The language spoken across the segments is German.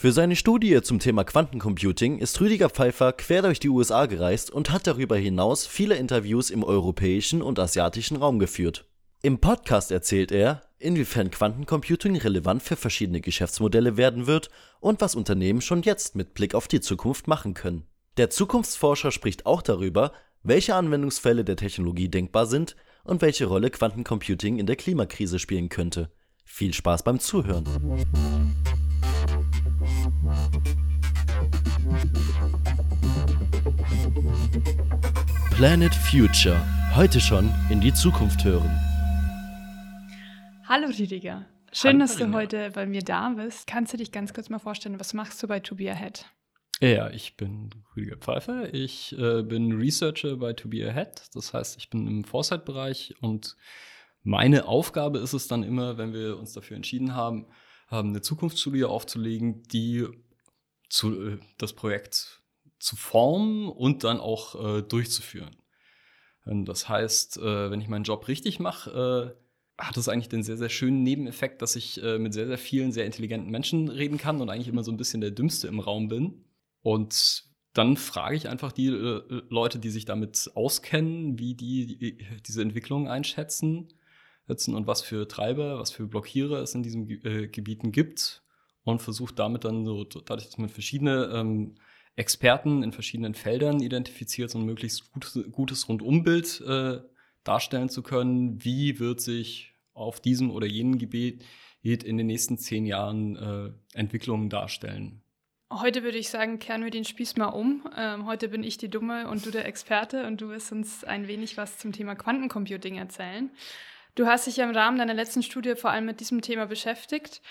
Für seine Studie zum Thema Quantencomputing ist Rüdiger Pfeiffer quer durch die USA gereist und hat darüber hinaus viele Interviews im europäischen und asiatischen Raum geführt. Im Podcast erzählt er, inwiefern Quantencomputing relevant für verschiedene Geschäftsmodelle werden wird und was Unternehmen schon jetzt mit Blick auf die Zukunft machen können. Der Zukunftsforscher spricht auch darüber, welche Anwendungsfälle der Technologie denkbar sind und welche Rolle Quantencomputing in der Klimakrise spielen könnte. Viel Spaß beim Zuhören. Planet Future. Heute schon in die Zukunft hören. Hallo Rüdiger. Schön, Hallo, dass du heute bei mir da bist. Kannst du dich ganz kurz mal vorstellen, was machst du bei To Be Ahead? Ja, ich bin Rüdiger Pfeiffer. Ich äh, bin Researcher bei To Be Ahead. Das heißt, ich bin im Foresight-Bereich und meine Aufgabe ist es dann immer, wenn wir uns dafür entschieden haben, eine Zukunftsstudie aufzulegen, die zu, äh, das Projekt zu formen und dann auch äh, durchzuführen. Und das heißt, äh, wenn ich meinen Job richtig mache, äh, hat es eigentlich den sehr, sehr schönen Nebeneffekt, dass ich äh, mit sehr, sehr vielen sehr intelligenten Menschen reden kann und eigentlich immer so ein bisschen der Dümmste im Raum bin. Und dann frage ich einfach die äh, Leute, die sich damit auskennen, wie die, die diese Entwicklung einschätzen setzen und was für Treiber, was für Blockierer es in diesen äh, Gebieten gibt und versucht damit dann so, dadurch, dass man verschiedene ähm, Experten in verschiedenen Feldern identifiziert, so ein möglichst gutes, gutes Rundumbild äh, darstellen zu können, wie wird sich auf diesem oder jenem Gebiet in den nächsten zehn Jahren äh, Entwicklungen darstellen. Heute würde ich sagen, kehren wir den Spieß mal um. Ähm, heute bin ich die Dumme und du der Experte und du wirst uns ein wenig was zum Thema Quantencomputing erzählen. Du hast dich ja im Rahmen deiner letzten Studie vor allem mit diesem Thema beschäftigt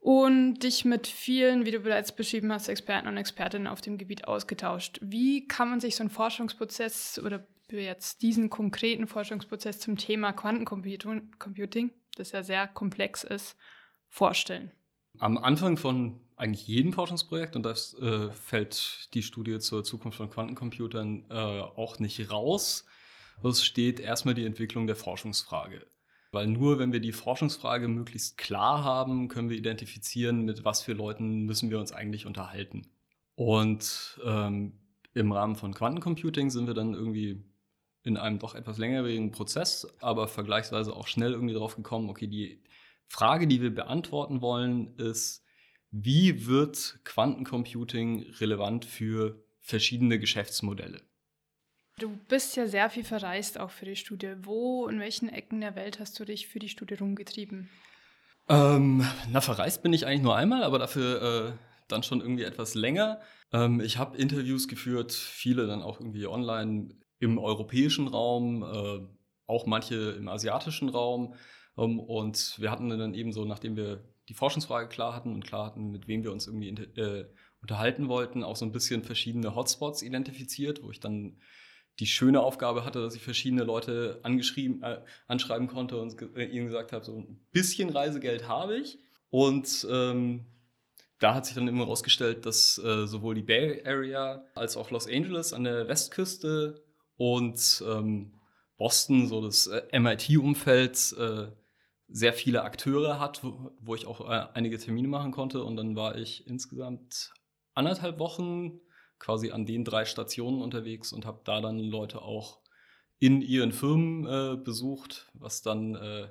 und dich mit vielen, wie du bereits beschrieben hast, Experten und Expertinnen auf dem Gebiet ausgetauscht. Wie kann man sich so einen Forschungsprozess oder jetzt diesen konkreten Forschungsprozess zum Thema Quantencomputing, das ja sehr komplex ist, vorstellen? Am Anfang von eigentlich jedem Forschungsprojekt, und das äh, fällt die Studie zur Zukunft von Quantencomputern äh, auch nicht raus, es steht erstmal die Entwicklung der Forschungsfrage. Weil nur wenn wir die Forschungsfrage möglichst klar haben, können wir identifizieren, mit was für Leuten müssen wir uns eigentlich unterhalten. Und ähm, im Rahmen von Quantencomputing sind wir dann irgendwie in einem doch etwas längerwierigen Prozess, aber vergleichsweise auch schnell irgendwie drauf gekommen, okay, die Frage, die wir beantworten wollen, ist, wie wird Quantencomputing relevant für verschiedene Geschäftsmodelle? Du bist ja sehr viel verreist auch für die Studie. Wo, in welchen Ecken der Welt hast du dich für die Studie rumgetrieben? Ähm, na, verreist bin ich eigentlich nur einmal, aber dafür äh, dann schon irgendwie etwas länger. Ähm, ich habe Interviews geführt, viele dann auch irgendwie online im europäischen Raum, äh, auch manche im asiatischen Raum. Ähm, und wir hatten dann eben so, nachdem wir die Forschungsfrage klar hatten und klar hatten, mit wem wir uns irgendwie äh, unterhalten wollten, auch so ein bisschen verschiedene Hotspots identifiziert, wo ich dann die schöne Aufgabe hatte, dass ich verschiedene Leute angeschrieben, äh, anschreiben konnte und äh, ihnen gesagt habe, so ein bisschen Reisegeld habe ich. Und ähm, da hat sich dann immer herausgestellt, dass äh, sowohl die Bay Area als auch Los Angeles an der Westküste und ähm, Boston, so das äh, MIT-Umfeld, äh, sehr viele Akteure hat, wo, wo ich auch einige Termine machen konnte. Und dann war ich insgesamt anderthalb Wochen quasi an den drei Stationen unterwegs und habe da dann Leute auch in ihren Firmen äh, besucht, was dann äh,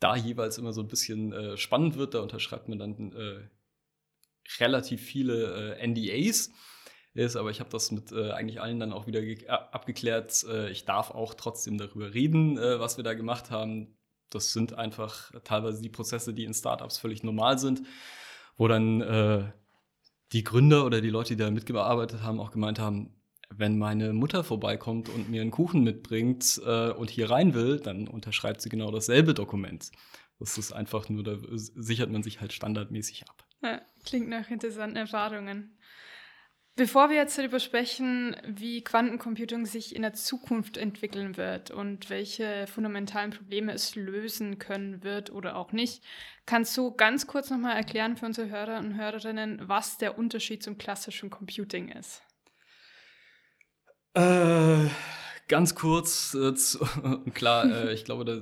da jeweils immer so ein bisschen äh, spannend wird. Da unterschreibt man dann äh, relativ viele äh, NDAs. Ist, aber ich habe das mit äh, eigentlich allen dann auch wieder abgeklärt. ich darf auch trotzdem darüber reden, was wir da gemacht haben. Das sind einfach teilweise die Prozesse, die in Startups völlig normal sind, wo dann die Gründer oder die Leute, die da mitgearbeitet haben, auch gemeint haben, wenn meine Mutter vorbeikommt und mir einen Kuchen mitbringt äh, und hier rein will, dann unterschreibt sie genau dasselbe Dokument. Das ist einfach nur, da sichert man sich halt standardmäßig ab. Ja, klingt nach interessanten Erfahrungen. Bevor wir jetzt darüber sprechen, wie Quantencomputing sich in der Zukunft entwickeln wird und welche fundamentalen Probleme es lösen können wird oder auch nicht, kannst du ganz kurz nochmal erklären für unsere Hörer und Hörerinnen, was der Unterschied zum klassischen Computing ist? Äh, ganz kurz, äh, klar, äh, ich glaube, das,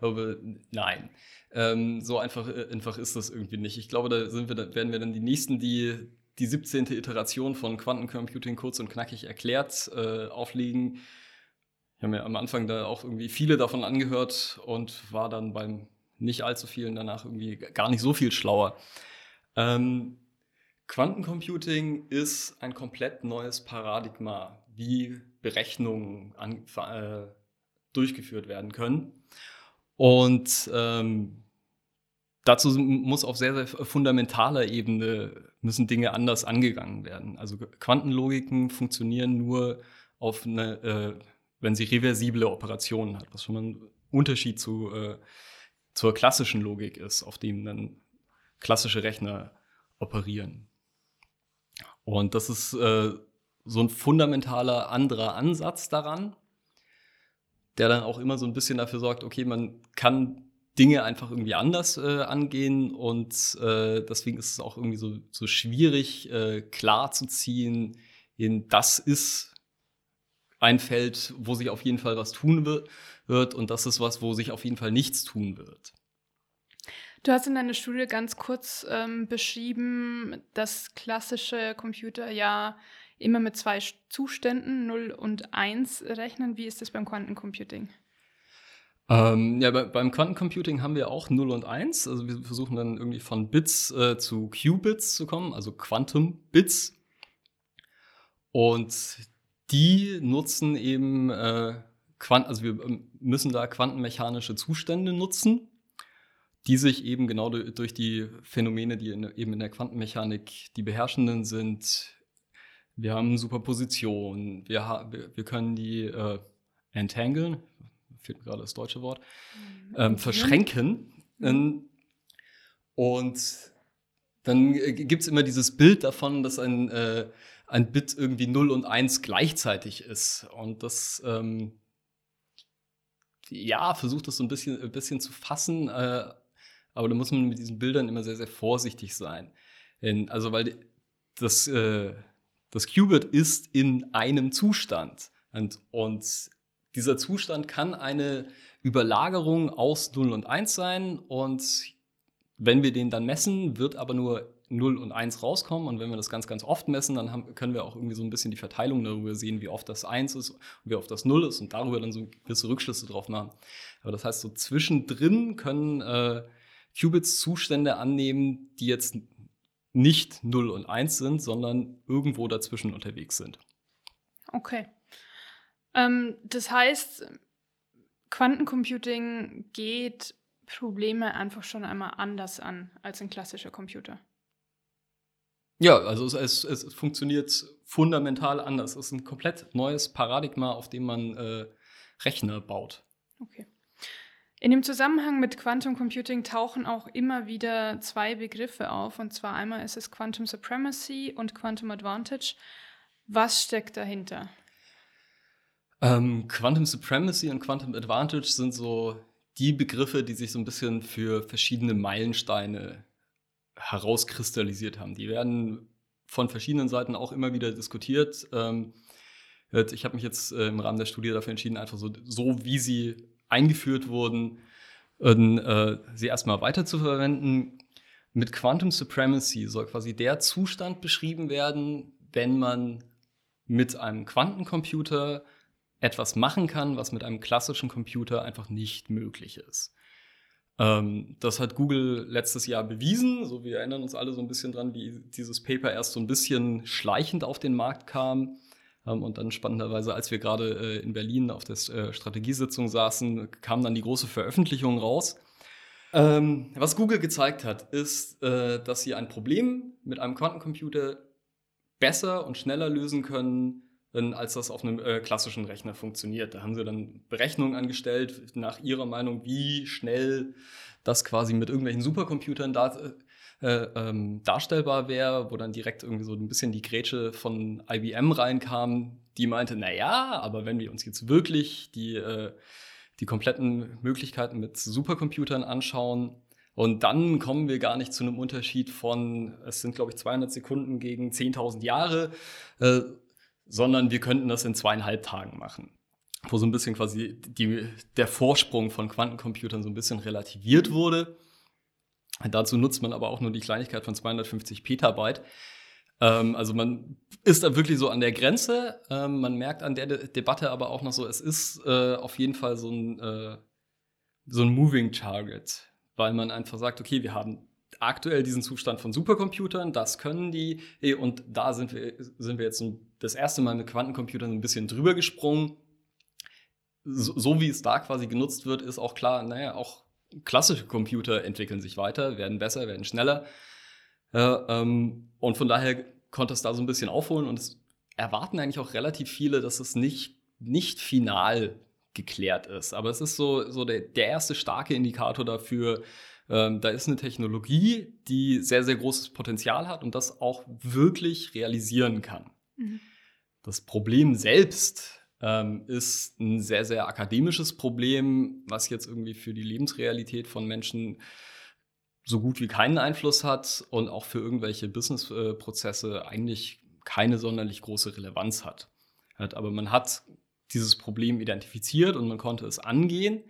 glaube, nein. Ähm, so einfach, äh, einfach ist das irgendwie nicht. Ich glaube, da sind wir, da werden wir dann die nächsten, die die 17. Iteration von Quantencomputing kurz und knackig erklärt äh, auflegen. Ich habe mir am Anfang da auch irgendwie viele davon angehört und war dann beim nicht allzu vielen danach irgendwie gar nicht so viel schlauer. Ähm, Quantencomputing ist ein komplett neues Paradigma, wie Berechnungen an, äh, durchgeführt werden können. Und ähm, dazu muss auf sehr, sehr fundamentaler Ebene müssen Dinge anders angegangen werden. Also Quantenlogiken funktionieren nur auf eine, äh, wenn sie reversible Operationen hat, was schon mal ein Unterschied zu, äh, zur klassischen Logik ist, auf dem dann klassische Rechner operieren. Und das ist äh, so ein fundamentaler anderer Ansatz daran, der dann auch immer so ein bisschen dafür sorgt, okay, man kann Dinge einfach irgendwie anders äh, angehen und äh, deswegen ist es auch irgendwie so, so schwierig äh, klar zu ziehen, in das ist ein Feld, wo sich auf jeden Fall was tun wird und das ist was, wo sich auf jeden Fall nichts tun wird. Du hast in deiner Studie ganz kurz ähm, beschrieben, dass klassische Computer ja immer mit zwei Zuständen, 0 und 1, rechnen. Wie ist das beim Quantencomputing? Ähm, ja, bei, beim Quantencomputing haben wir auch 0 und 1. Also wir versuchen dann irgendwie von Bits äh, zu Qubits zu kommen, also Quantum-Bits. Und die nutzen eben, äh, Quant also wir ähm, müssen da quantenmechanische Zustände nutzen, die sich eben genau durch die Phänomene, die in, eben in der Quantenmechanik die beherrschenden sind, wir haben Superposition, wir, wir, wir können die äh, entanglen, fehlt mir gerade das deutsche Wort, mhm. ähm, verschränken. Mhm. Und dann äh, gibt es immer dieses Bild davon, dass ein, äh, ein Bit irgendwie 0 und 1 gleichzeitig ist. Und das, ähm, ja, versucht das so ein bisschen, ein bisschen zu fassen, äh, aber da muss man mit diesen Bildern immer sehr, sehr vorsichtig sein. Denn, also, weil das, äh, das Qubit ist in einem Zustand. Und, und dieser Zustand kann eine Überlagerung aus 0 und 1 sein. Und wenn wir den dann messen, wird aber nur 0 und 1 rauskommen. Und wenn wir das ganz, ganz oft messen, dann haben, können wir auch irgendwie so ein bisschen die Verteilung darüber sehen, wie oft das 1 ist und wie oft das 0 ist und darüber dann so gewisse Rückschlüsse drauf machen. Aber das heißt, so zwischendrin können äh, Qubits Zustände annehmen, die jetzt nicht 0 und 1 sind, sondern irgendwo dazwischen unterwegs sind. Okay. Ähm, das heißt, Quantencomputing geht Probleme einfach schon einmal anders an als ein klassischer Computer. Ja, also es, es, es funktioniert fundamental anders. Es ist ein komplett neues Paradigma, auf dem man äh, Rechner baut. Okay. In dem Zusammenhang mit Quantum Computing tauchen auch immer wieder zwei Begriffe auf. Und zwar einmal ist es Quantum Supremacy und Quantum Advantage. Was steckt dahinter? Ähm, Quantum Supremacy und Quantum Advantage sind so die Begriffe, die sich so ein bisschen für verschiedene Meilensteine herauskristallisiert haben. Die werden von verschiedenen Seiten auch immer wieder diskutiert. Ähm, ich habe mich jetzt äh, im Rahmen der Studie dafür entschieden, einfach so, so wie sie eingeführt wurden, äh, sie erstmal weiter zu verwenden. Mit Quantum Supremacy soll quasi der Zustand beschrieben werden, wenn man mit einem Quantencomputer etwas machen kann, was mit einem klassischen Computer einfach nicht möglich ist. Ähm, das hat Google letztes Jahr bewiesen. So, wir erinnern uns alle so ein bisschen dran, wie dieses Paper erst so ein bisschen schleichend auf den Markt kam. Ähm, und dann spannenderweise, als wir gerade äh, in Berlin auf der äh, Strategiesitzung saßen, kam dann die große Veröffentlichung raus. Ähm, was Google gezeigt hat, ist, äh, dass sie ein Problem mit einem Quantencomputer besser und schneller lösen können, als das auf einem äh, klassischen Rechner funktioniert. Da haben sie dann Berechnungen angestellt, nach ihrer Meinung, wie schnell das quasi mit irgendwelchen Supercomputern da, äh, ähm, darstellbar wäre, wo dann direkt irgendwie so ein bisschen die Grätsche von IBM reinkam, die meinte, naja, aber wenn wir uns jetzt wirklich die, äh, die kompletten Möglichkeiten mit Supercomputern anschauen, und dann kommen wir gar nicht zu einem Unterschied von, es sind glaube ich 200 Sekunden gegen 10.000 Jahre, äh, sondern wir könnten das in zweieinhalb Tagen machen. Wo so ein bisschen quasi die, der Vorsprung von Quantencomputern so ein bisschen relativiert wurde. Dazu nutzt man aber auch nur die Kleinigkeit von 250 Petabyte. Ähm, also man ist da wirklich so an der Grenze. Ähm, man merkt an der De Debatte aber auch noch so, es ist äh, auf jeden Fall so ein, äh, so ein Moving Target, weil man einfach sagt, okay, wir haben aktuell diesen Zustand von Supercomputern, das können die, und da sind wir, sind wir jetzt das erste Mal mit Quantencomputern ein bisschen drüber gesprungen. So, so wie es da quasi genutzt wird, ist auch klar, naja, auch klassische Computer entwickeln sich weiter, werden besser, werden schneller. Äh, ähm, und von daher konnte es da so ein bisschen aufholen und es erwarten eigentlich auch relativ viele, dass es nicht, nicht final geklärt ist. Aber es ist so, so der, der erste starke Indikator dafür, ähm, da ist eine Technologie, die sehr, sehr großes Potenzial hat und das auch wirklich realisieren kann. Mhm. Das Problem selbst ähm, ist ein sehr, sehr akademisches Problem, was jetzt irgendwie für die Lebensrealität von Menschen so gut wie keinen Einfluss hat und auch für irgendwelche Businessprozesse eigentlich keine sonderlich große Relevanz hat. Aber man hat dieses Problem identifiziert und man konnte es angehen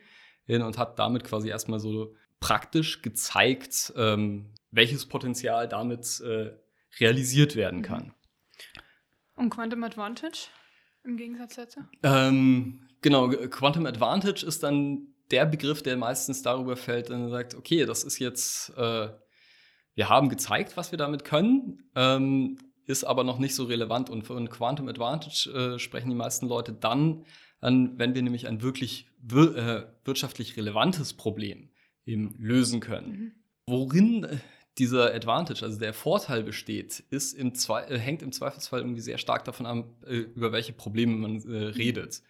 und hat damit quasi erstmal so praktisch gezeigt, ähm, welches Potenzial damit äh, realisiert werden kann. Und Quantum Advantage im Gegensatz dazu? Ähm, genau, Quantum Advantage ist dann der Begriff, der meistens darüber fällt, und sagt, okay, das ist jetzt, äh, wir haben gezeigt, was wir damit können, ähm, ist aber noch nicht so relevant. Und von Quantum Advantage äh, sprechen die meisten Leute dann, an, wenn wir nämlich ein wirklich wir äh, wirtschaftlich relevantes Problem eben lösen können. Mhm. Worin äh, dieser Advantage, also der Vorteil besteht, ist im Zwe äh, hängt im Zweifelsfall irgendwie sehr stark davon ab, äh, über welche Probleme man äh, mhm. redet.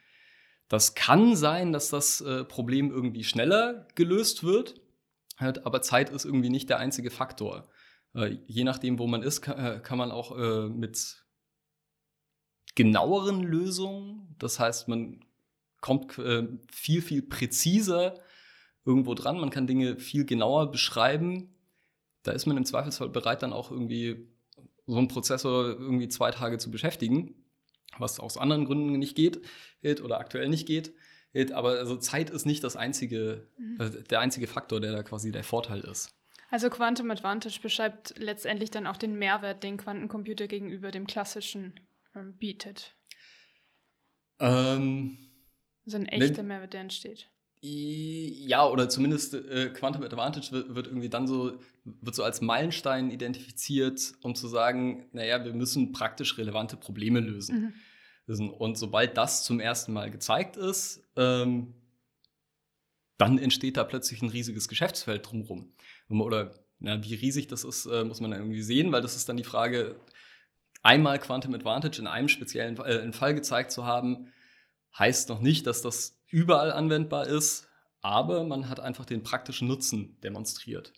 Das kann sein, dass das äh, Problem irgendwie schneller gelöst wird, halt, aber Zeit ist irgendwie nicht der einzige Faktor. Äh, je nachdem, wo man ist, kann, kann man auch mit genaueren Lösungen, das heißt, man kommt viel, viel präziser irgendwo dran, man kann Dinge viel genauer beschreiben. Da ist man im Zweifelsfall bereit, dann auch irgendwie so einen Prozessor irgendwie zwei Tage zu beschäftigen, was aus anderen Gründen nicht geht oder aktuell nicht geht. Aber also Zeit ist nicht das einzige, mhm. äh, der einzige Faktor, der da quasi der Vorteil ist. Also Quantum Advantage beschreibt letztendlich dann auch den Mehrwert, den Quantencomputer gegenüber dem klassischen ähm, bietet. Ähm, also ein echter Mehrwert, der entsteht. Ja, oder zumindest äh, Quantum Advantage wird, wird, irgendwie dann so, wird so als Meilenstein identifiziert, um zu sagen, naja, wir müssen praktisch relevante Probleme lösen. Mhm. Und sobald das zum ersten Mal gezeigt ist, ähm, dann entsteht da plötzlich ein riesiges Geschäftsfeld drumherum. Oder na, wie riesig das ist, äh, muss man dann irgendwie sehen, weil das ist dann die Frage, einmal Quantum Advantage in einem speziellen äh, Fall gezeigt zu haben, heißt noch nicht, dass das überall anwendbar ist, aber man hat einfach den praktischen Nutzen demonstriert.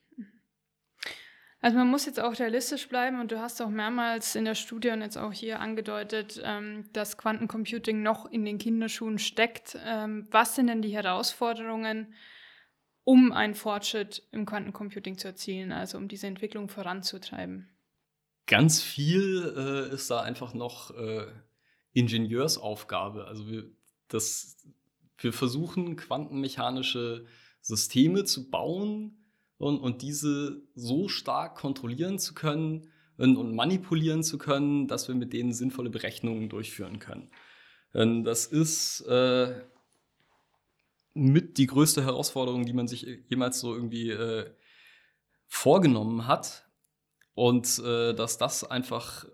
Also man muss jetzt auch realistisch bleiben und du hast auch mehrmals in der Studie und jetzt auch hier angedeutet, ähm, dass Quantencomputing noch in den Kinderschuhen steckt. Ähm, was sind denn die Herausforderungen, um einen Fortschritt im Quantencomputing zu erzielen, also um diese Entwicklung voranzutreiben? Ganz viel äh, ist da einfach noch äh, Ingenieursaufgabe. Also wir, das wir versuchen, quantenmechanische Systeme zu bauen und, und diese so stark kontrollieren zu können und, und, manipulieren zu können, dass wir mit denen sinnvolle Berechnungen durchführen können. Und das ist äh, mit die größte Herausforderung, die man sich jemals so irgendwie äh, vorgenommen hat. Und äh, dass das einfach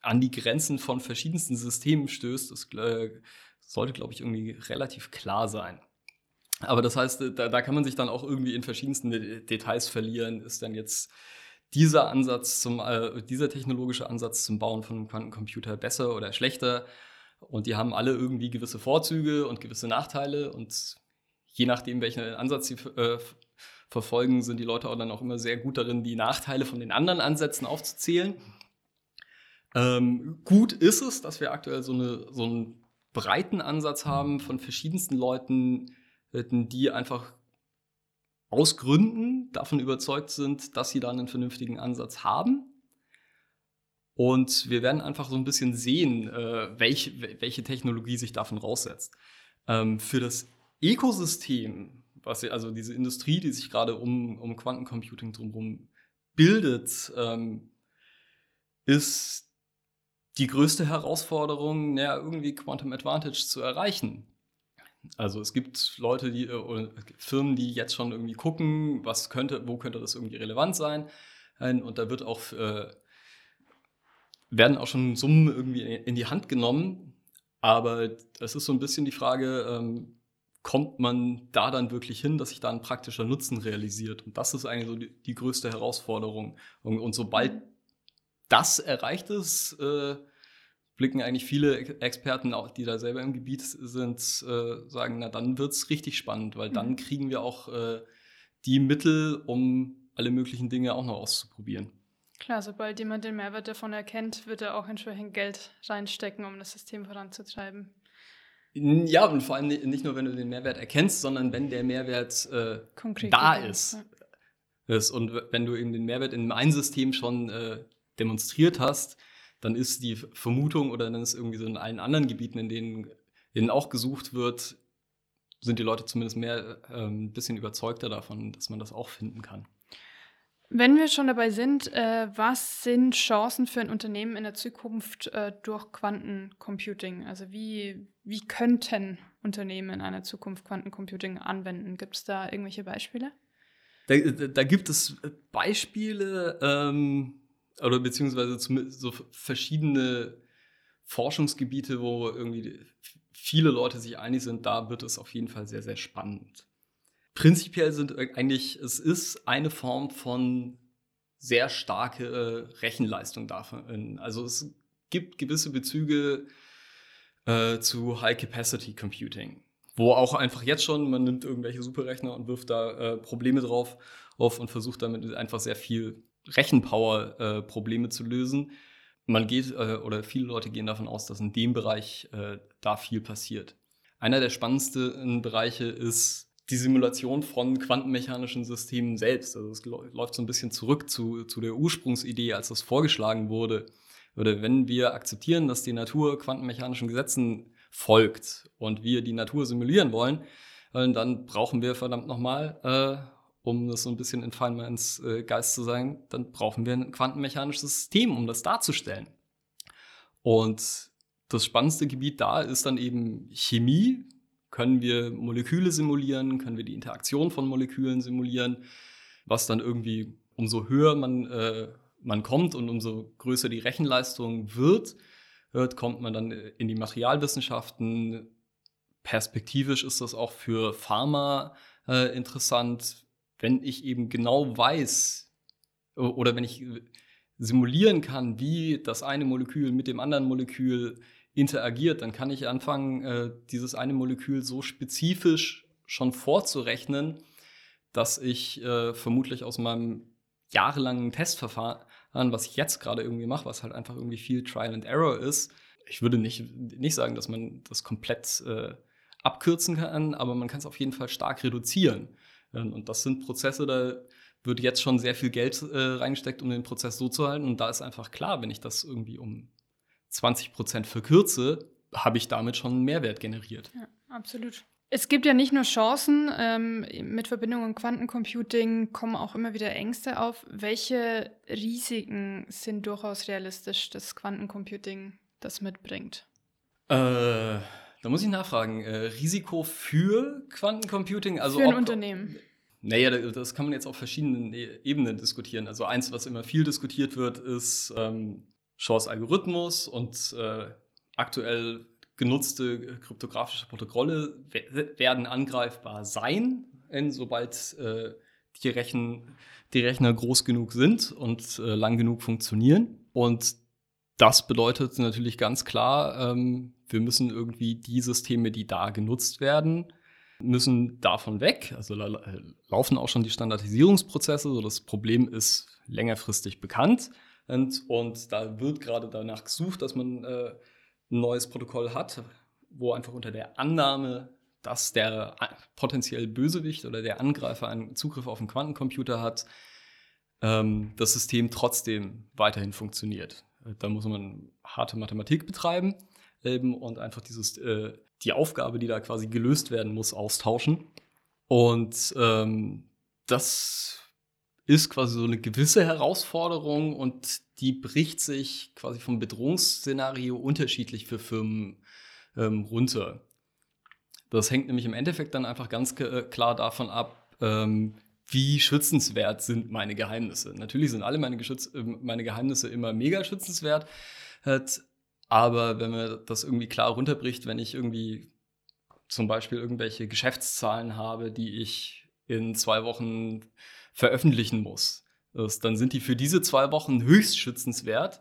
an die Grenzen von verschiedensten Systemen stößt, ist, äh, sollte, glaube ich, irgendwie relativ klar sein. Aber das heißt, da, da kann man sich dann auch irgendwie in verschiedensten Details verlieren. Ist dann jetzt dieser Ansatz zum, äh, dieser technologische Ansatz zum Bauen von einem Quantencomputer besser oder schlechter? Und die haben alle irgendwie gewisse Vorzüge und gewisse Nachteile. Und je nachdem, welchen Ansatz sie äh, verfolgen, sind die Leute auch dann auch immer sehr gut darin, die Nachteile von den anderen Ansätzen aufzuzählen. Ähm, gut ist es, dass wir aktuell so, eine, so ein breiten Ansatz haben von verschiedensten Leuten, äh, die einfach aus Gründen davon überzeugt sind, dass sie da einen vernünftigen Ansatz haben. Und wir werden einfach so ein bisschen sehen, äh, welche, welche Technologie sich davon raussetzt. Ähm, für das Ökosystem, was also diese Industrie, die sich gerade um, um Quantencomputing drumherum bildet, ähm, ist die größte Herausforderung, ja, irgendwie Quantum Advantage zu erreichen. Also es gibt Leute, die oder Firmen, die jetzt schon irgendwie gucken, was könnte, wo könnte das irgendwie relevant sein. Und da wird auch äh, werden auch schon Summen irgendwie in die Hand genommen. Aber es ist so ein bisschen die Frage, ähm, kommt man da dann wirklich hin, dass sich da ein praktischer Nutzen realisiert? Und das ist eigentlich so die, die größte Herausforderung. Und, und, sobald das erreicht ist, äh, blicken eigentlich viele Experten, auch die da selber im Gebiet sind, äh, sagen, na dann wird es richtig spannend, weil dann mhm. kriegen wir auch äh, die Mittel, um alle möglichen Dinge auch noch auszuprobieren. Klar, sobald jemand den Mehrwert davon erkennt, wird er auch entsprechend Geld reinstecken, um das System voranzutreiben. Ja, und vor allem nicht nur, wenn du den Mehrwert erkennst, sondern wenn der Mehrwert äh, da ist. Ja. ist. Und wenn du eben den Mehrwert in einem System schon äh, demonstriert hast, dann ist die Vermutung oder dann ist irgendwie so in allen anderen Gebieten, in denen, in denen auch gesucht wird, sind die Leute zumindest mehr äh, ein bisschen überzeugter davon, dass man das auch finden kann. Wenn wir schon dabei sind, äh, was sind Chancen für ein Unternehmen in der Zukunft äh, durch Quantencomputing? Also wie, wie könnten Unternehmen in einer Zukunft Quantencomputing anwenden? Gibt es da irgendwelche Beispiele? Da, da gibt es Beispiele ähm, oder beziehungsweise so verschiedene Forschungsgebiete, wo irgendwie viele Leute sich einig sind, da wird es auf jeden Fall sehr, sehr spannend prinzipiell sind eigentlich, es ist eine Form von sehr starke äh, Rechenleistung davon. Also es gibt gewisse Bezüge äh, zu High-Capacity Computing, wo auch einfach jetzt schon, man nimmt irgendwelche Superrechner und wirft da äh, Probleme drauf auf und versucht damit einfach sehr viel Rechenpower äh, zu lösen. Man geht, äh, oder viele Leute gehen davon aus, dass in dem Bereich äh, da viel passiert. Einer der spannendsten Bereiche ist die Simulation von quantenmechanischen Systemen selbst. Also es läuft so ein bisschen zurück zu, zu der Ursprungsidee, als das vorgeschlagen wurde. Oder wenn wir akzeptieren, dass die Natur quantenmechanischen Gesetzen folgt und wir die Natur simulieren wollen, äh, dann brauchen wir verdammt nochmal, äh, um das so ein bisschen in Feynmans äh, Geist zu sein, dann brauchen wir ein quantenmechanisches System, um das darzustellen. Und das spannendste Gebiet da ist dann eben Chemie, können wir Moleküle simulieren, können wir die Interaktion von Molekülen simulieren, was dann irgendwie, umso höher man, äh, man kommt und umso größer die Rechenleistung wird, wird, kommt man dann in die Materialwissenschaften. Perspektivisch ist das auch für Pharma äh, interessant, wenn ich eben genau weiß oder wenn ich simulieren kann, wie das eine Molekül mit dem anderen Molekül interagiert, dann kann ich anfangen, äh, dieses eine Molekül so spezifisch schon vorzurechnen, dass ich äh, vermutlich aus meinem jahrelangen Testverfahren, was ich jetzt gerade irgendwie mache, was halt einfach irgendwie viel Trial and Error ist, ich würde nicht, nicht sagen, dass man das komplett äh, abkürzen kann, aber man kann es auf jeden Fall stark reduzieren. Ähm, und das sind Prozesse, da wird jetzt schon sehr viel Geld äh, reingesteckt, um den Prozess so zu halten. Und da ist einfach klar, wenn ich das irgendwie um 20 Prozent verkürze, habe ich damit schon einen Mehrwert generiert. Ja, absolut. Es gibt ja nicht nur Chancen, ähm, mit Verbindung und Quantencomputing kommen auch immer wieder Ängste auf. Welche Risiken sind durchaus realistisch, dass Quantencomputing das mitbringt? Äh, da muss ich nachfragen. Äh, Risiko für Quantencomputing? Also für ein ob, Unternehmen. Naja, das kann man jetzt auf verschiedenen e-, Ebenen diskutieren. Also eins, was immer viel diskutiert wird, ist ähm, Shaws Algorithmus und äh, aktuell genutzte kryptografische Protokolle werden angreifbar sein, sobald äh, die, Rechen, die Rechner groß genug sind und äh, lang genug funktionieren. Und das bedeutet natürlich ganz klar, ähm, wir müssen irgendwie die Systeme, die da genutzt werden, müssen davon weg. Also la laufen auch schon die Standardisierungsprozesse. So das Problem ist längerfristig bekannt. Und, und da wird gerade danach gesucht, dass man äh, ein neues Protokoll hat, wo einfach unter der Annahme, dass der potenziell Bösewicht oder der Angreifer einen Zugriff auf einen Quantencomputer hat, ähm, das System trotzdem weiterhin funktioniert. Da muss man harte Mathematik betreiben ähm, und einfach dieses, äh, die Aufgabe, die da quasi gelöst werden muss, austauschen. Und ähm, das ist quasi so eine gewisse Herausforderung und die bricht sich quasi vom Bedrohungsszenario unterschiedlich für Firmen ähm, runter. Das hängt nämlich im Endeffekt dann einfach ganz äh, klar davon ab, ähm, wie schützenswert sind meine Geheimnisse. Natürlich sind alle meine, Geschütz äh, meine Geheimnisse immer mega schützenswert, aber wenn man das irgendwie klar runterbricht, wenn ich irgendwie zum Beispiel irgendwelche Geschäftszahlen habe, die ich in zwei Wochen veröffentlichen muss, dann sind die für diese zwei Wochen höchst schützenswert.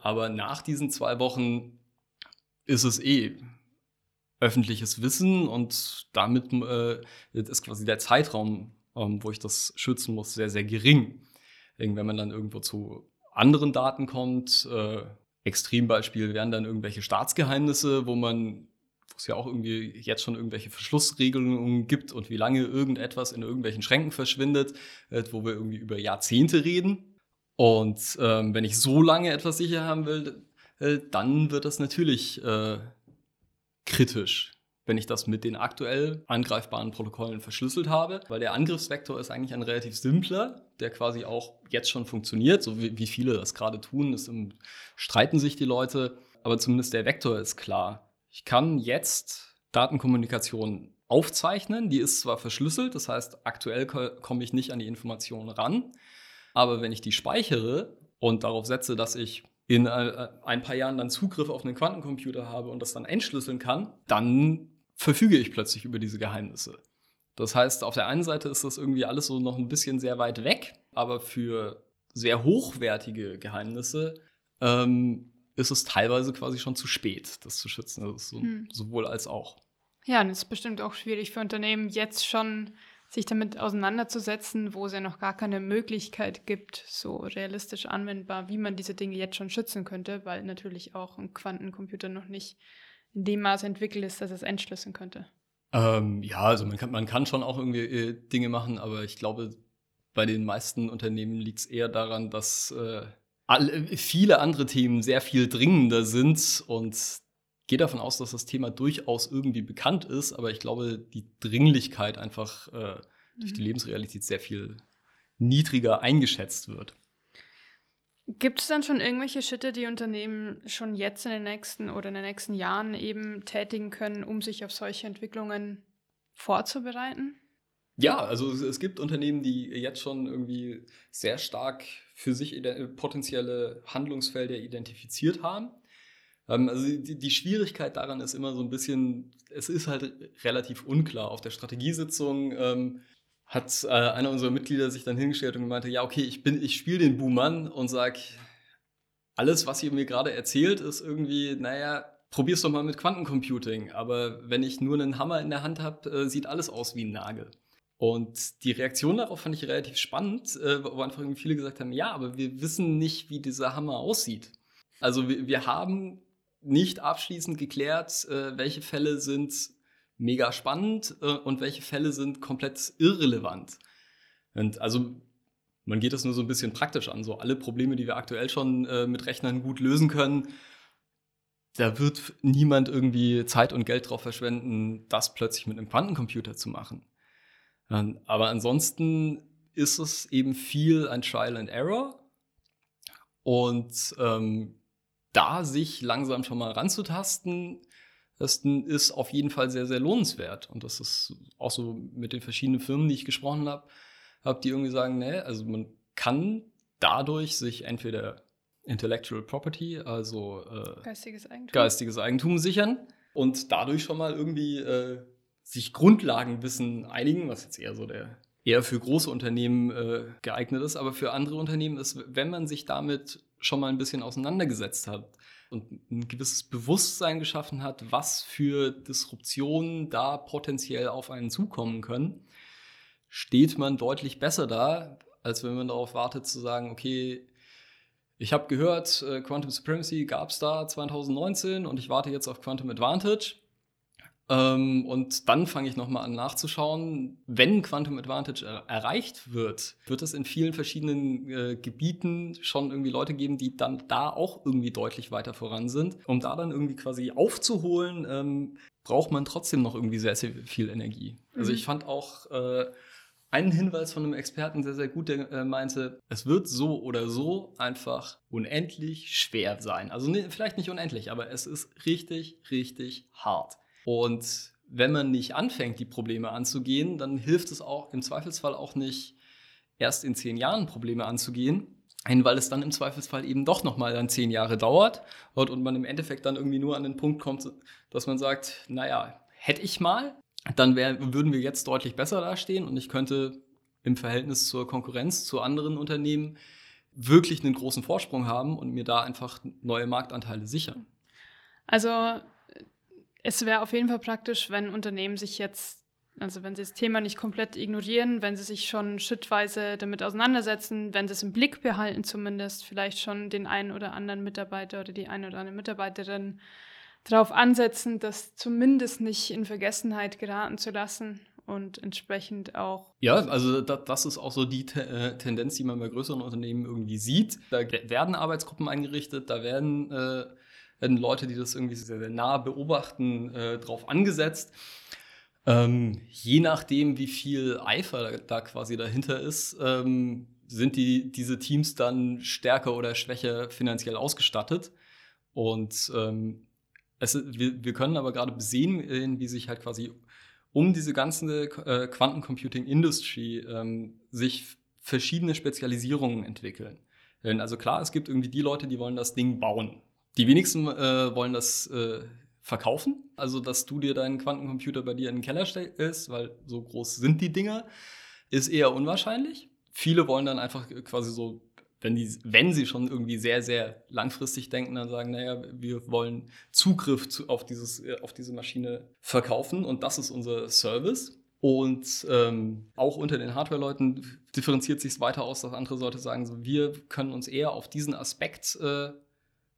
Aber nach diesen zwei Wochen ist es eh öffentliches Wissen und damit äh, ist quasi der Zeitraum, ähm, wo ich das schützen muss, sehr, sehr gering. Wenn man dann irgendwo zu anderen Daten kommt, äh, Extrembeispiel wären dann irgendwelche Staatsgeheimnisse, wo man wo es ja auch irgendwie jetzt schon irgendwelche Verschlussregelungen gibt und wie lange irgendetwas in irgendwelchen Schränken verschwindet, äh, wo wir irgendwie über Jahrzehnte reden. Und ähm, wenn ich so lange etwas sicher haben will, äh, dann wird das natürlich äh, kritisch, wenn ich das mit den aktuell angreifbaren Protokollen verschlüsselt habe, weil der Angriffsvektor ist eigentlich ein relativ simpler, der quasi auch jetzt schon funktioniert, so wie, wie viele das gerade tun, ist im, streiten sich die Leute, aber zumindest der Vektor ist klar. Ich kann jetzt Datenkommunikation aufzeichnen, die ist zwar verschlüsselt, das heißt, aktuell komme ich nicht an die Informationen ran, aber wenn ich die speichere und darauf setze, dass ich in äh, ein paar Jahren dann Zugriff auf einen Quantencomputer habe und das dann entschlüsseln kann, dann verfüge ich plötzlich über diese Geheimnisse. Das heißt, auf der einen Seite ist das irgendwie alles so noch ein bisschen sehr weit weg, aber für sehr hochwertige Geheimnisse ähm, ist es teilweise quasi schon zu spät, das zu schützen. Das ist so, hm. sowohl als auch. Ja, und es ist bestimmt auch schwierig für Unternehmen, jetzt schon sich damit auseinanderzusetzen, wo es ja noch gar keine Möglichkeit gibt, so realistisch anwendbar, wie man diese Dinge jetzt schon schützen könnte, weil natürlich auch ein Quantencomputer noch nicht in dem Maße entwickelt ist, dass es entschlüsseln könnte. Ähm, ja, also man kann, man kann schon auch irgendwie äh, Dinge machen, aber ich glaube, bei den meisten Unternehmen liegt es eher daran, dass äh, alle, viele andere Themen sehr viel dringender sind und gehe davon aus, dass das Thema durchaus irgendwie bekannt ist, aber ich glaube, die Dringlichkeit einfach äh, durch die mhm. Lebensrealität sehr viel niedriger eingeschätzt wird. Gibt es dann schon irgendwelche Schritte, die Unternehmen schon jetzt in den nächsten oder in den nächsten Jahren eben tätigen können, um sich auf solche Entwicklungen vorzubereiten? Ja, also es gibt Unternehmen, die jetzt schon irgendwie sehr stark für sich potenzielle Handlungsfelder identifiziert haben. Ähm, also die, Schwierigkeit daran ist immer so ein bisschen, es ist halt relativ unklar. Auf der Strategiesitzung ähm, hat äh, einer unserer Mitglieder sich dann hingestellt und meinte, ja, okay, ich bin, ich spiele den Buhmann und sag, alles, was ihr mir gerade erzählt, ist irgendwie, naja, probier's doch mal mit Quantencomputing. Aber wenn ich nur einen Hammer in der Hand habe, äh, sieht alles aus wie ein Nagel. Und die Reaktion darauf fand ich relativ spannend, äh, wo einfach viele gesagt haben, ja, aber wir wissen nicht, wie dieser Hammer aussieht. Also wir, wir haben nicht abschließend geklärt, äh, welche Fälle sind mega spannend äh, und welche Fälle sind komplett irrelevant. Und also man geht das nur so ein bisschen praktisch an. So alle Probleme, die wir aktuell schon äh, mit Rechnern gut lösen können, da wird niemand irgendwie Zeit und Geld drauf verschwenden, das plötzlich mit einem Quantencomputer zu machen. Ähm, aber ansonsten ist es eben viel ein Trial and Error. Und ähm, da sich langsam schon mal ranzutasten, das ist auf jeden Fall sehr, sehr lohnenswert. Und das ist auch so mit den verschiedenen Firmen, die ich gesprochen habe, habe die irgendwie sagen, ne, also man kann dadurch sich entweder Intellectual Property, also äh, geistiges, Eigentum. geistiges Eigentum sichern und dadurch schon mal irgendwie äh, sich Grundlagenwissen einigen, was jetzt eher so der eher für große Unternehmen äh, geeignet ist, aber für andere Unternehmen ist, wenn man sich damit schon mal ein bisschen auseinandergesetzt hat und ein gewisses Bewusstsein geschaffen hat, was für Disruptionen da potenziell auf einen zukommen können, steht man deutlich besser da, als wenn man darauf wartet zu sagen, okay, ich habe gehört, äh, Quantum Supremacy gab es da 2019 und ich warte jetzt auf Quantum Advantage. Ähm, und dann fange ich nochmal an nachzuschauen, wenn Quantum Advantage er erreicht wird, wird es in vielen verschiedenen äh, Gebieten schon irgendwie Leute geben, die dann da auch irgendwie deutlich weiter voran sind. Um da dann irgendwie quasi aufzuholen, ähm, braucht man trotzdem noch irgendwie sehr, sehr viel Energie. Also mhm. Also ich fand auch äh, einen Hinweis von einem Experten sehr, sehr gut, der äh, meinte, es wird so oder so einfach unendlich schwer sein. Also ne, vielleicht nicht unendlich, aber es ist richtig, richtig hart. Und wenn man nicht anfängt, die Probleme anzugehen, dann hilft es auch im Zweifelsfall auch nicht, erst in zehn Jahren Probleme anzugehen, weil es dann im Zweifelsfall eben doch nochmal dann zehn Jahre dauert und man im Endeffekt dann irgendwie nur an den Punkt kommt, dass man sagt, naja, hätte ich mal, dann wär, würden wir jetzt deutlich besser dastehen und ich könnte im Verhältnis zur Konkurrenz, zu anderen Unternehmen wirklich einen großen Vorsprung haben und mir da einfach neue Marktanteile sichern. Also es wäre auf jeden Fall praktisch, wenn Unternehmen sich jetzt, also wenn sie das Thema nicht komplett ignorieren, wenn sie sich schon schrittweise damit auseinandersetzen, wenn sie es im Blick behalten zumindest, vielleicht schon den einen oder anderen Mitarbeiter oder die eine oder andere Mitarbeiterin darauf ansetzen, das zumindest nicht in Vergessenheit geraten zu lassen und entsprechend auch. Ja, also das, das ist auch so die Te äh, Tendenz, die man bei größeren Unternehmen irgendwie sieht. Da werden Arbeitsgruppen eingerichtet, da werden äh, werden Leute, die das irgendwie sehr, sehr nah beobachten, äh, drauf angesetzt. Ähm, je nachdem, wie viel Eifer da, da quasi dahinter ist, ähm, sind die, diese Teams dann stärker oder schwächer finanziell ausgestattet. Und ähm, es, wir, wir können aber gerade sehen, wie sich halt quasi um diese ganze äh, Quantencomputing-Industry ähm, sich verschiedene Spezialisierungen entwickeln. Also klar, es gibt irgendwie die Leute, die wollen das Ding bauen. Die wenigsten äh, wollen das äh, verkaufen, also dass du dir deinen Quantencomputer bei dir in den Keller stellst, weil so groß sind die Dinger, ist eher unwahrscheinlich. Viele wollen dann einfach quasi so, wenn, die, wenn sie schon irgendwie sehr, sehr langfristig denken, dann sagen, naja, wir wollen Zugriff zu, auf, dieses, äh, auf diese Maschine verkaufen und das ist unser Service. Und ähm, auch unter den Hardware-Leuten differenziert sich es weiter aus, dass andere Leute sagen, so, wir können uns eher auf diesen Aspekt äh,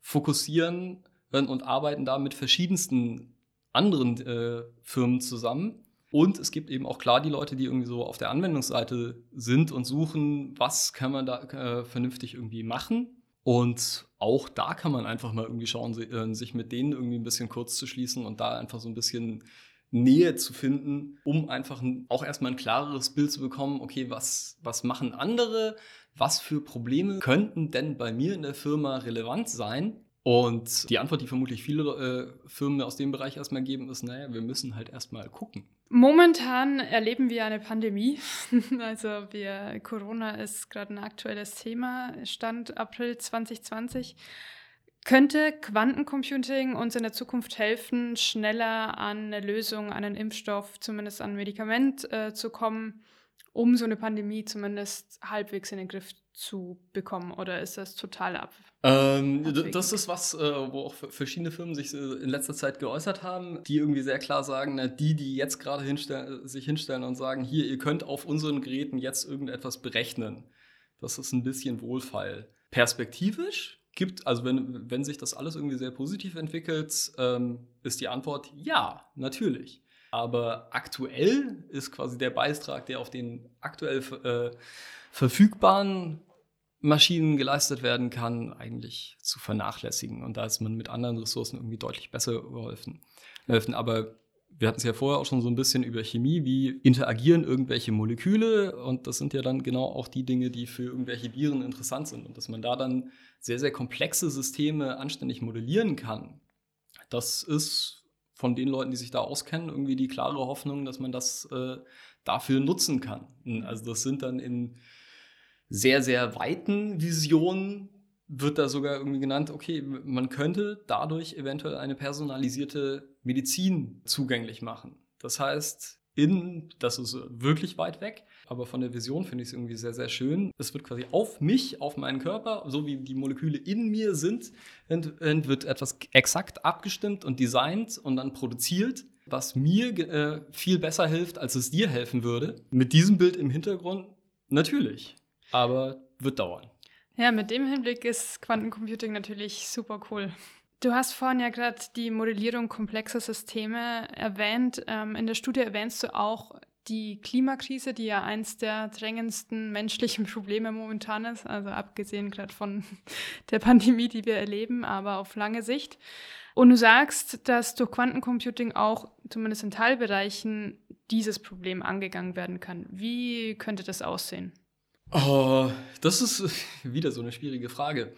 fokussieren und arbeiten da mit verschiedensten anderen äh, Firmen zusammen. Und es gibt eben auch klar die Leute, die irgendwie so auf der Anwendungsseite sind und suchen, was kann man da äh, vernünftig irgendwie machen. Und auch da kann man einfach mal irgendwie schauen, äh, sich mit denen irgendwie ein bisschen kurz zu schließen und da einfach so ein bisschen Nähe zu finden, um einfach ein, auch erstmal ein klareres Bild zu bekommen, okay, was, was machen andere, was für Probleme könnten denn bei mir in der Firma relevant sein? Und die Antwort, die vermutlich viele äh, Firmen aus dem Bereich erstmal geben, ist, naja, wir müssen halt erstmal gucken. Momentan erleben wir eine Pandemie. also wir, Corona ist gerade ein aktuelles Thema, Stand April 2020. Könnte Quantencomputing uns in der Zukunft helfen, schneller an eine Lösung, an einen Impfstoff, zumindest an ein Medikament äh, zu kommen? Um so eine Pandemie zumindest halbwegs in den Griff zu bekommen? Oder ist das total ab? Ähm, das ist was, äh, wo auch verschiedene Firmen sich äh, in letzter Zeit geäußert haben, die irgendwie sehr klar sagen, na, die, die jetzt gerade hinstellen, sich hinstellen und sagen, hier, ihr könnt auf unseren Geräten jetzt irgendetwas berechnen. Das ist ein bisschen wohlfeil. Perspektivisch gibt, also wenn, wenn sich das alles irgendwie sehr positiv entwickelt, ähm, ist die Antwort ja, natürlich. Aber aktuell ist quasi der Beitrag, der auf den aktuell äh, verfügbaren Maschinen geleistet werden kann, eigentlich zu vernachlässigen. Und da ist man mit anderen Ressourcen irgendwie deutlich besser geholfen. helfen. Aber wir hatten es ja vorher auch schon so ein bisschen über Chemie, wie interagieren irgendwelche Moleküle und das sind ja dann genau auch die Dinge, die für irgendwelche Viren interessant sind und dass man da dann sehr, sehr komplexe Systeme anständig modellieren kann. Das ist von den Leuten, die sich da auskennen, irgendwie die klare Hoffnung, dass man das äh, dafür nutzen kann. Also das sind dann in sehr, sehr weiten Visionen wird da sogar irgendwie genannt, okay, man könnte dadurch eventuell eine personalisierte Medizin zugänglich machen. Das heißt, in, das ist wirklich weit weg, aber von der Vision finde ich es irgendwie sehr, sehr schön. Es wird quasi auf mich, auf meinen Körper, so wie die Moleküle in mir sind, wird etwas exakt abgestimmt und designt und dann produziert, was mir äh, viel besser hilft, als es dir helfen würde. Mit diesem Bild im Hintergrund natürlich, aber wird dauern. Ja, mit dem Hinblick ist Quantencomputing natürlich super cool. Du hast vorhin ja gerade die Modellierung komplexer Systeme erwähnt. Ähm, in der Studie erwähnst du auch die Klimakrise, die ja eins der drängendsten menschlichen Probleme momentan ist, also abgesehen gerade von der Pandemie, die wir erleben, aber auf lange Sicht. Und du sagst, dass durch Quantencomputing auch zumindest in Teilbereichen dieses Problem angegangen werden kann. Wie könnte das aussehen? Oh, das ist wieder so eine schwierige Frage.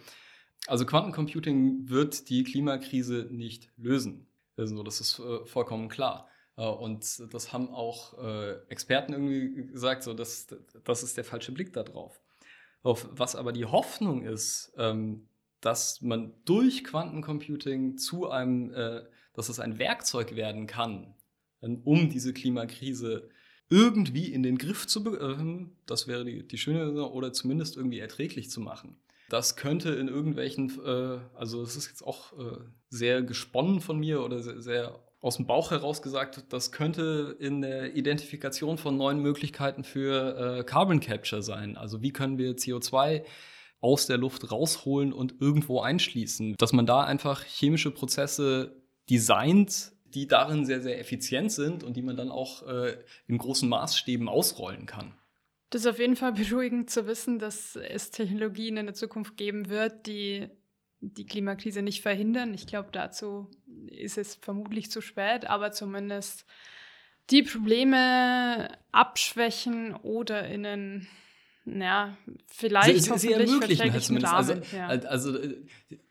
Also Quantencomputing wird die Klimakrise nicht lösen. Also das ist äh, vollkommen klar. Äh, und das haben auch äh, Experten irgendwie gesagt, so dass das ist der falsche Blick darauf. Auf was aber die Hoffnung ist, ähm, dass man durch Quantencomputing zu einem, dass es ein Werkzeug werden kann, ähm, um diese Klimakrise irgendwie in den Griff zu bekommen, das wäre die, die schöne, oder zumindest irgendwie erträglich zu machen. Das könnte in irgendwelchen, äh, also es ist jetzt auch äh, sehr gesponnen von mir oder sehr, sehr, aus dem Bauch heraus gesagt, das könnte in der Identifikation von neuen Möglichkeiten für äh, Carbon Capture sein. Also wie können wir CO2 aus der Luft rausholen und irgendwo einschließen. Dass man da einfach chemische Prozesse designt, die darin sehr, sehr effizient sind und die man dann auch äh, in großen Maßstäben ausrollen kann. Das ist auf jeden Fall beruhigend zu wissen, dass es Technologien in der Zukunft geben wird, die die Klimakrise nicht verhindern. Ich glaube, dazu ist es vermutlich zu spät, aber zumindest die Probleme abschwächen oder in einen ja, vielleicht sie, sie ermöglichen halt zumindest. Also, ja. also äh,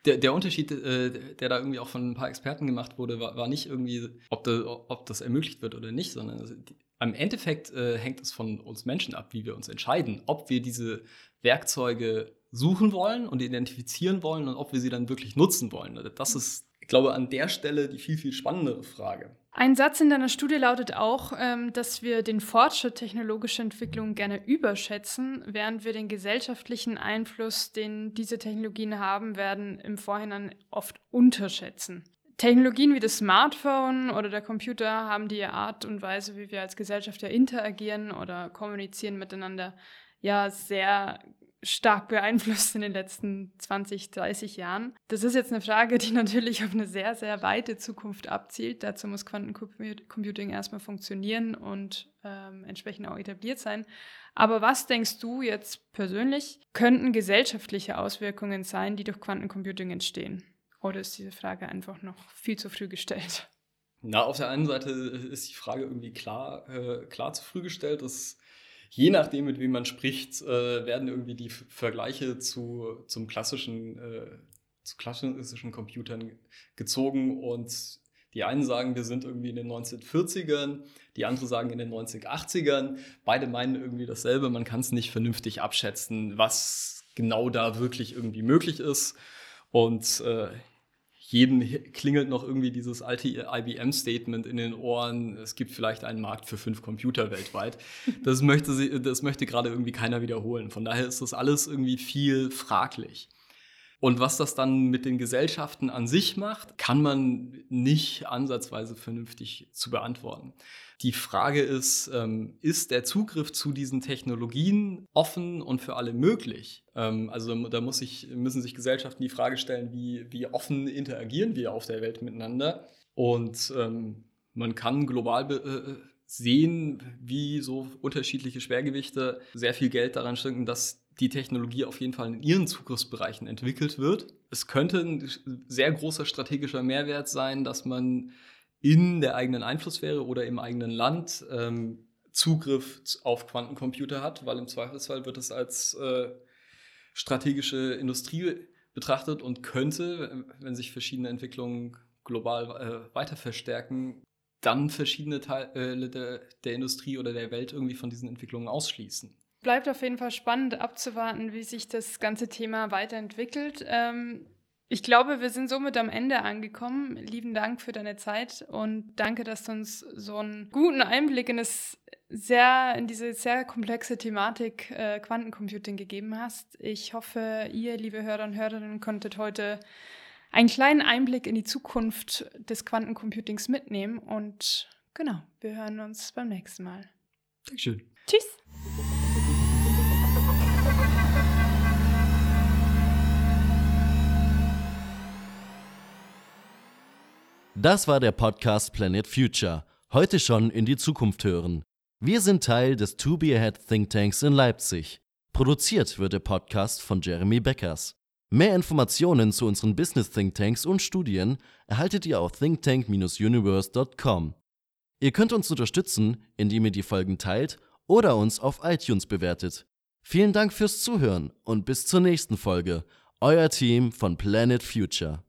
der, der Unterschied, äh, der da irgendwie auch von ein paar Experten gemacht wurde, war, war nicht irgendwie, ob, da, ob das ermöglicht wird oder nicht, sondern also am Endeffekt äh, hängt es von uns Menschen ab, wie wir uns entscheiden, ob wir diese Werkzeuge suchen wollen und identifizieren wollen und ob wir sie dann wirklich nutzen wollen. Das ist, ich glaube, an der Stelle die viel, viel spannendere Frage. Ein Satz in deiner Studie lautet auch, ähm, dass wir den Fortschritt technologischer Entwicklung gerne überschätzen, während wir den gesellschaftlichen Einfluss, den diese Technologien haben werden, im Vorhinein oft unterschätzen. Technologien wie das Smartphone oder der Computer haben die Art und Weise, wie wir als Gesellschaft ja interagieren oder kommunizieren miteinander, ja sehr stark beeinflusst in den letzten 20, 30 Jahren. Das ist jetzt eine Frage, die natürlich auf eine sehr, sehr weite Zukunft abzielt. Dazu muss Quantencomputing erstmal funktionieren und ähm, entsprechend auch etabliert sein. Aber was denkst du jetzt persönlich, könnten gesellschaftliche Auswirkungen sein, die durch Quantencomputing entstehen? Oder ist diese Frage einfach noch viel zu früh gestellt? Na, auf der einen Seite ist die Frage irgendwie klar, äh, klar zu früh gestellt. Das je nachdem, mit wem man spricht, äh, werden irgendwie die Vergleiche zu, zum klassischen, äh, zu klassischen Computern gezogen und die einen sagen, wir sind irgendwie in den 1940ern, die anderen sagen in den 1980ern. Beide meinen irgendwie dasselbe. Man kann es nicht vernünftig abschätzen, was genau da wirklich irgendwie möglich ist. Und äh, jedem klingelt noch irgendwie dieses alte IBM-Statement in den Ohren, es gibt vielleicht einen Markt für fünf Computer weltweit. Das möchte, sie, das möchte gerade irgendwie keiner wiederholen. Von daher ist das alles irgendwie viel fraglich. Und was das dann mit den Gesellschaften an sich macht, kann man nicht ansatzweise vernünftig zu beantworten. Die Frage ist, ähm, ist der Zugriff zu diesen Technologien offen und für alle möglich? Ähm, also da muss ich, müssen sich Gesellschaften die Frage stellen, wie, wie offen interagieren wir auf der Welt miteinander? Und ähm, man kann global äh, sehen, wie so unterschiedliche Schwergewichte sehr viel Geld daran stecken, dass die Technologie auf jeden Fall in ihren Zugriffsbereichen entwickelt wird. Es könnte ein sehr großer strategischer Mehrwert sein, dass man in der eigenen Einflusssphäre oder im eigenen Land ähm, Zugriff auf Quantencomputer hat, weil im Zweifelsfall wird es als äh, strategische Industrie betrachtet und könnte, wenn sich verschiedene Entwicklungen global äh, weiter verstärken, dann verschiedene Teile der, der Industrie oder der Welt irgendwie von diesen Entwicklungen ausschließen. Bleibt auf jeden Fall spannend abzuwarten, wie sich das ganze Thema weiterentwickelt. Ähm, ich glaube, wir sind somit am Ende angekommen. Lieben Dank für deine Zeit und danke, dass du uns so einen guten Einblick in das sehr in diese sehr komplexe Thematik äh, Quantencomputing gegeben hast. Ich hoffe, ihr, liebe Hörer und Hörerinnen, konntet heute einen kleinen Einblick in die Zukunft des Quantencomputings mitnehmen und genau, wir hören uns beim nächsten Mal. Dankeschön. Tschüss. Das war der Podcast Planet Future. Heute schon in die Zukunft hören. Wir sind Teil des To Be Ahead Think Tanks in Leipzig. Produziert wird der Podcast von Jeremy Beckers. Mehr Informationen zu unseren Business Think Tanks und Studien erhaltet ihr auf thinktank-universe.com. Ihr könnt uns unterstützen, indem ihr die Folgen teilt oder uns auf iTunes bewertet. Vielen Dank fürs Zuhören und bis zur nächsten Folge. Euer Team von Planet Future.